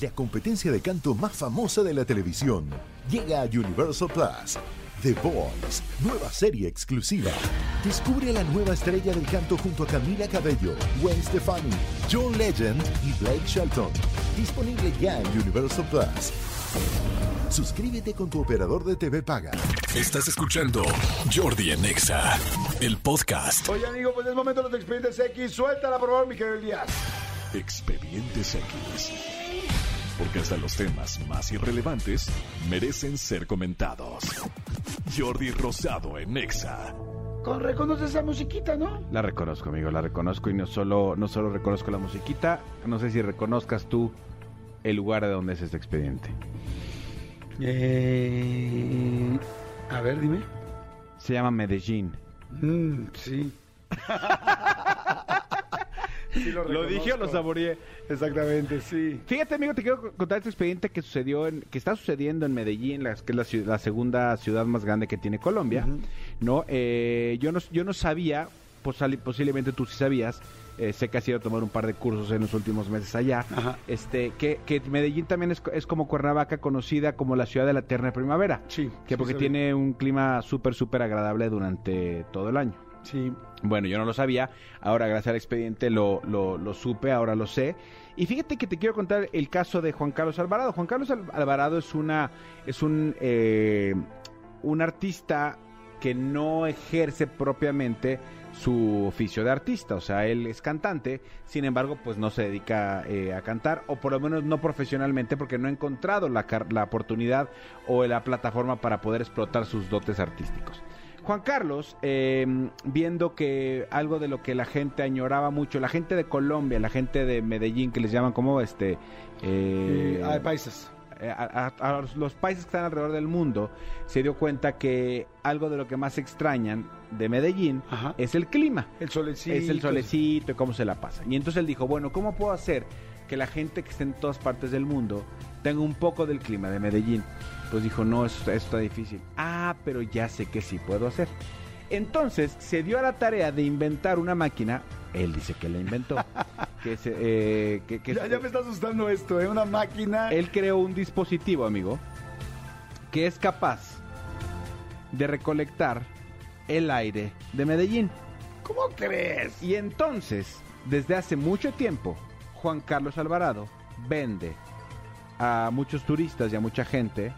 la competencia de canto más famosa de la televisión. Llega a Universal Plus. The Voice, nueva serie exclusiva. Descubre a la nueva estrella del canto junto a Camila Cabello, Gwen Stefani, John Legend y Blake Shelton. Disponible ya en Universal Plus. Suscríbete con tu operador de TV Paga. Estás escuchando Jordi en Exa, el podcast. Oye, amigo, pues es momento de los expedientes X. Suéltala, por favor, mi querido Elías. Expedientes X. Porque hasta los temas más irrelevantes merecen ser comentados. Jordi Rosado en Exa. Con, reconoces esa musiquita, ¿no? La reconozco, amigo, la reconozco y no solo, no solo reconozco la musiquita, no sé si reconozcas tú el lugar de donde es este expediente. Eh, a ver, dime. Se llama Medellín. Mm, sí. Sí ¿Lo dije o lo saboreé? Exactamente, sí. Fíjate, amigo, te quiero contar este expediente que sucedió en, que está sucediendo en Medellín, la- que es la, ciu- la segunda ciudad más grande que tiene Colombia. No, Eh, yo no, yo no sabía, posali- posiblemente tú sí sabías. eh, sé que has ido a tomar un par de cursos en los últimos meses allá. Ajá. Este, que, que Medellín también es, es como Cuernavaca, conocida como la ciudad de la eterna primavera. Sí. Que sí porque tiene un clima súper, súper agradable durante todo el año. Sí. Bueno, yo no lo sabía, ahora gracias al expediente lo, lo, supe, ahora lo sé. Y fíjate que te quiero contar el caso de Juan Carlos Alvarado. Juan Carlos Al- Alvarado es una es un eh, un artista que no ejerce propiamente su oficio de artista, o sea, él es cantante, sin embargo, pues no se dedica eh, a cantar, o por lo menos no profesionalmente, porque no ha encontrado la, la oportunidad o la plataforma para poder explotar sus dotes artísticos. Juan Carlos, eh, viendo que algo de lo que la gente añoraba mucho, la gente de Colombia, la gente de Medellín, que les llaman como este... eh, paisas. eh, a, a- a los- países que están alrededor del mundo, se dio cuenta que algo de lo que más extrañan de Medellín Ajá. es el clima. El solecito. Es el solecito y cómo se la pasa. Y entonces él dijo, bueno, ¿cómo puedo hacer que la gente que esté en todas partes del mundo tenga un poco del clima de Medellín? Pues dijo, no, eso, eso está difícil. Ah, pero ya sé que sí puedo hacer. Entonces se dio a la tarea de inventar una máquina, él dice que la inventó, que, se, eh, que, que Ya, ya me está asustando esto, ¿eh? Una máquina. él creó un dispositivo, amigo, que es capaz de recolectar el aire de Medellín. ¿Cómo crees? Y entonces, desde hace mucho tiempo, Juan Carlos Alvarado vende a muchos turistas y a mucha gente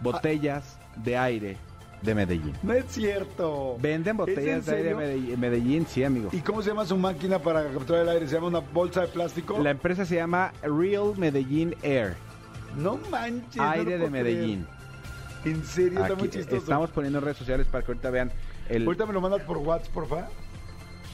botellas de aire de Medellín. No es cierto. Venden botellas ¿Es de aire de? Medellín, Medellín, sí, amigo. ¿Y cómo se llama su máquina para capturar el aire? ¿Se llama una bolsa de plástico? La empresa se llama Real Medellín Air, No manches. no aire de creer. Medellín. En serio, está muy chistoso. estamos poniendo en redes sociales para que ahorita vean el... Ahorita me lo mandas por WhatsApp, porfa.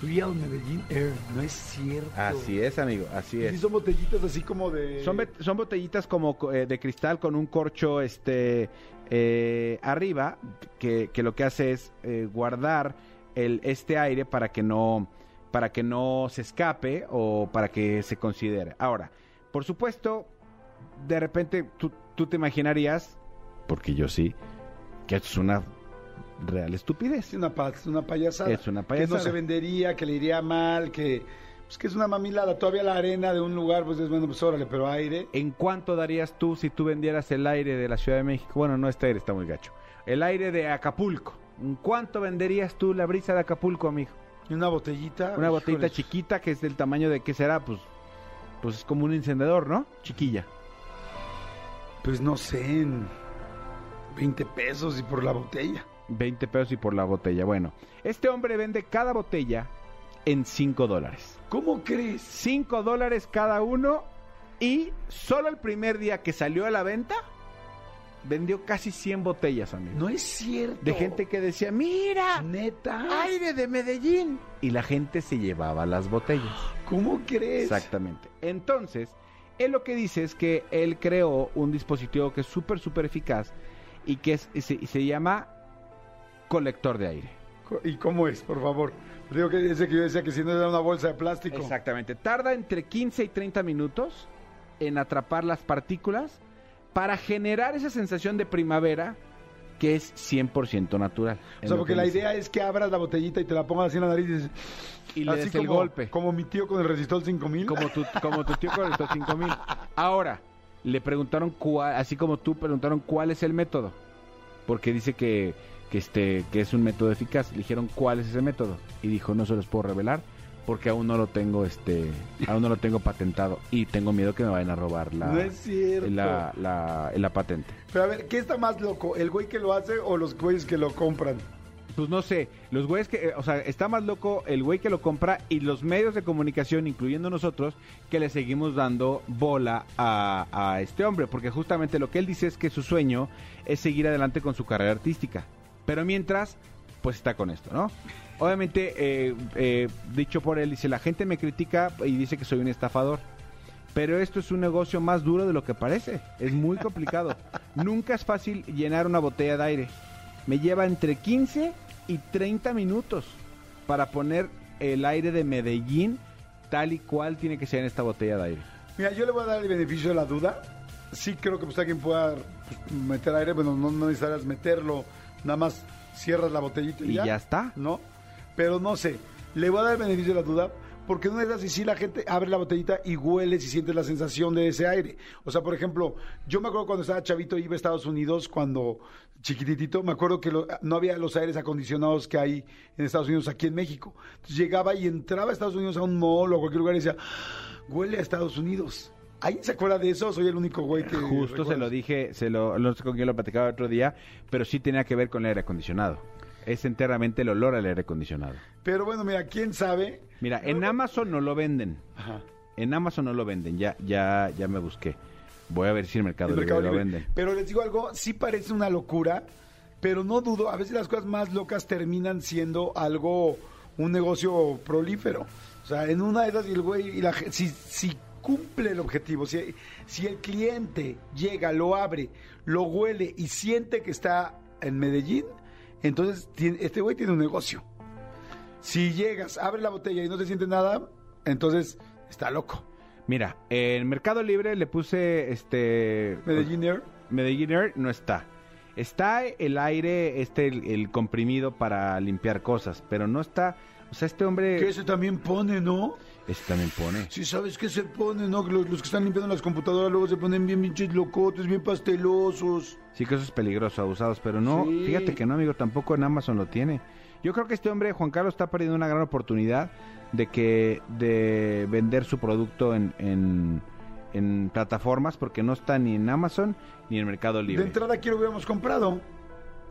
Real Medellín Air. No es cierto. Así es, amigo, así Sí, es. son botellitas así como de... Son, botellitas como co- eh, de cristal con un corcho este eh, arriba que, que lo que hace es eh, guardar el, este aire para que no para que no se escape o para que se considere. Ahora, por supuesto, de repente tú, tú te imaginarías, porque yo sí, que es una real estupidez. Es una, es una payasada. Es una Que payasada. no se vendería, que le iría mal, que... Pues que es una mamilada. Todavía la arena de un lugar, pues es bueno, pues órale, pero aire... ¿En cuánto darías tú si tú vendieras el aire de la Ciudad de México? Bueno, no, este aire está muy gacho. El aire de Acapulco. ¿En cuánto venderías tú la brisa de Acapulco, amigo? Una botellita. Una botellita chiquita que es del tamaño de, ¿qué será? Pues, pues es como un encendedor, ¿no? Chiquilla. Pues no sé, en 20 pesos y por la botella. 20 pesos y por la botella. Bueno, este hombre vende cada botella en 5 dólares. ¿Cómo crees? 5 dólares cada uno y solo el primer día que salió a la venta vendió casi 100 botellas, amigo. No es cierto. de gente que decía, mira, Neta. aire de Medellín. Y la gente se llevaba las botellas. ¿Cómo crees? Exactamente. Entonces, él lo que dice es que él creó un dispositivo que es súper, súper eficaz y que es, se llama colector de aire. ¿Y cómo es, por favor? Digo que ese que yo decía que si no era una bolsa de plástico. Exactamente. Tarda entre 15 y 30 minutos en atrapar las partículas para generar esa sensación de primavera que es 100% natural. O sea, porque que la idea es que abras la botellita y te la pongas así en la nariz y, dices- Y le así des el como- golpe. Como mi tío con el resistol 5000. Como tu, como tu tío con estos 5000. Ahora, le preguntaron cuál, así como tú preguntaron cuál es el método. Porque dice que, que, este, que es un método eficaz. Le dijeron cuál es ese método. Y dijo, no se los puedo revelar porque aún no lo tengo, este, aún no lo tengo patentado. Y tengo miedo que me vayan a robar la, No es cierto. la, la, la patente. Pero a ver, ¿qué está más loco? ¿El güey que lo hace o los güeyes que lo compran? Pues no sé, los güeyes que, eh, o sea, está más loco el güey que lo compra y los medios de comunicación, incluyendo nosotros, que le seguimos dando bola a, a este hombre, porque justamente lo que él dice es que su sueño es seguir adelante con su carrera artística. Pero mientras, pues está con esto, ¿no? Obviamente, eh, eh, dicho por él, dice, la gente me critica y dice que soy un estafador. Pero esto es un negocio más duro de lo que parece. Es muy complicado. Nunca es fácil llenar una botella de aire. Me lleva entre 15 y 30 minutos para poner el aire de Medellín tal y cual tiene que ser en esta botella de aire. Mira, yo le voy a dar el beneficio de la duda. Sí creo que pues alguien pueda pues, meter aire, bueno, no, no necesitas meterlo, nada más cierras la botellita y, Y ya está. ¿No? Pero no sé, le voy a dar el beneficio de la duda porque no es así si la gente abre la botellita y huele si sientes la sensación de ese aire. O sea, por ejemplo, yo me acuerdo cuando estaba chavito iba a Estados Unidos cuando chiquititito, me acuerdo que lo- no había los aires acondicionados que hay en Estados Unidos aquí en México. Entonces llegaba y entraba a Estados Unidos a un mall o a cualquier lugar y decía, huele a Estados Unidos. ¿Alguien se acuerda de eso? Soy el único güey que Justo se lo dije, se lo, no sé con quién lo platicaba el otro día, pero sí tenía que ver con el aire acondicionado. Es enteramente el olor al aire acondicionado. Pero bueno, mira, quién sabe. Mira, en Amazon no lo venden. Ajá. En Amazon no lo venden, ya, ya, ya me busqué. Voy a ver si en Mercado, El Libre Mercado lo Libre. venden. Pero les digo algo, sí parece una locura, pero no dudo, a veces las cosas más locas terminan siendo algo, un negocio prolífero. O sea, en una de esas, y el güey, y la, si, si cumple el objetivo, si, si el cliente llega, lo abre, lo huele y siente que está en Medellín, entonces tiene- este güey tiene un negocio. Si llegas, abre la botella y no se siente nada, entonces está loco. Mira, en Mercado Libre le puse este Medellín Air. Medellín Air no está. Está el aire, este el, el comprimido para limpiar cosas, pero no está, o sea, este hombre Que ese también pone, ¿no? este también pone. Sí, ¿sabes qué se pone, no? Los, los que están limpiando las computadoras luego se ponen bien pinches locotes, bien pastelosos. Sí que eso es peligroso, abusados, pero no, Sí. fíjate que no, amigo, tampoco en Amazon lo tiene. Yo creo que este hombre, Juan Carlos, está perdiendo una gran oportunidad de que de vender su producto en, en, en plataformas porque no está ni en Amazon ni en Mercado De Libre. entrada aquí lo hubiéramos comprado.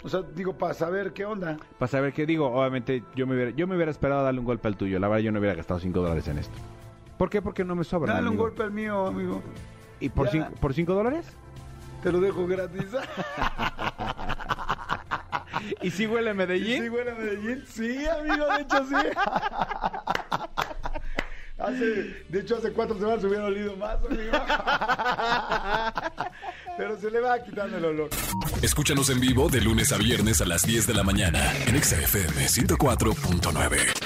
O sea, digo, para saber qué onda. Para saber qué digo, obviamente yo me hubiera, yo me hubiera esperado darle un golpe al tuyo. La verdad, yo no hubiera gastado 5 dólares en esto. ¿Por qué? Porque no me sobra. Dale un golpe al mío, amigo. ¿Y por Ya. 5 por cinco dólares? Te lo dejo gratis. ¿Y si huele a Medellín? ¿Sí, huele a Medellín? Sí, amigo, de hecho sí. Hace, de hecho, hace cuatro semanas hubiera olido más, amigo. Pero se le va quitando el olor. Escúchanos en vivo de lunes a viernes a las 10 de la mañana en Exa FM 104.9.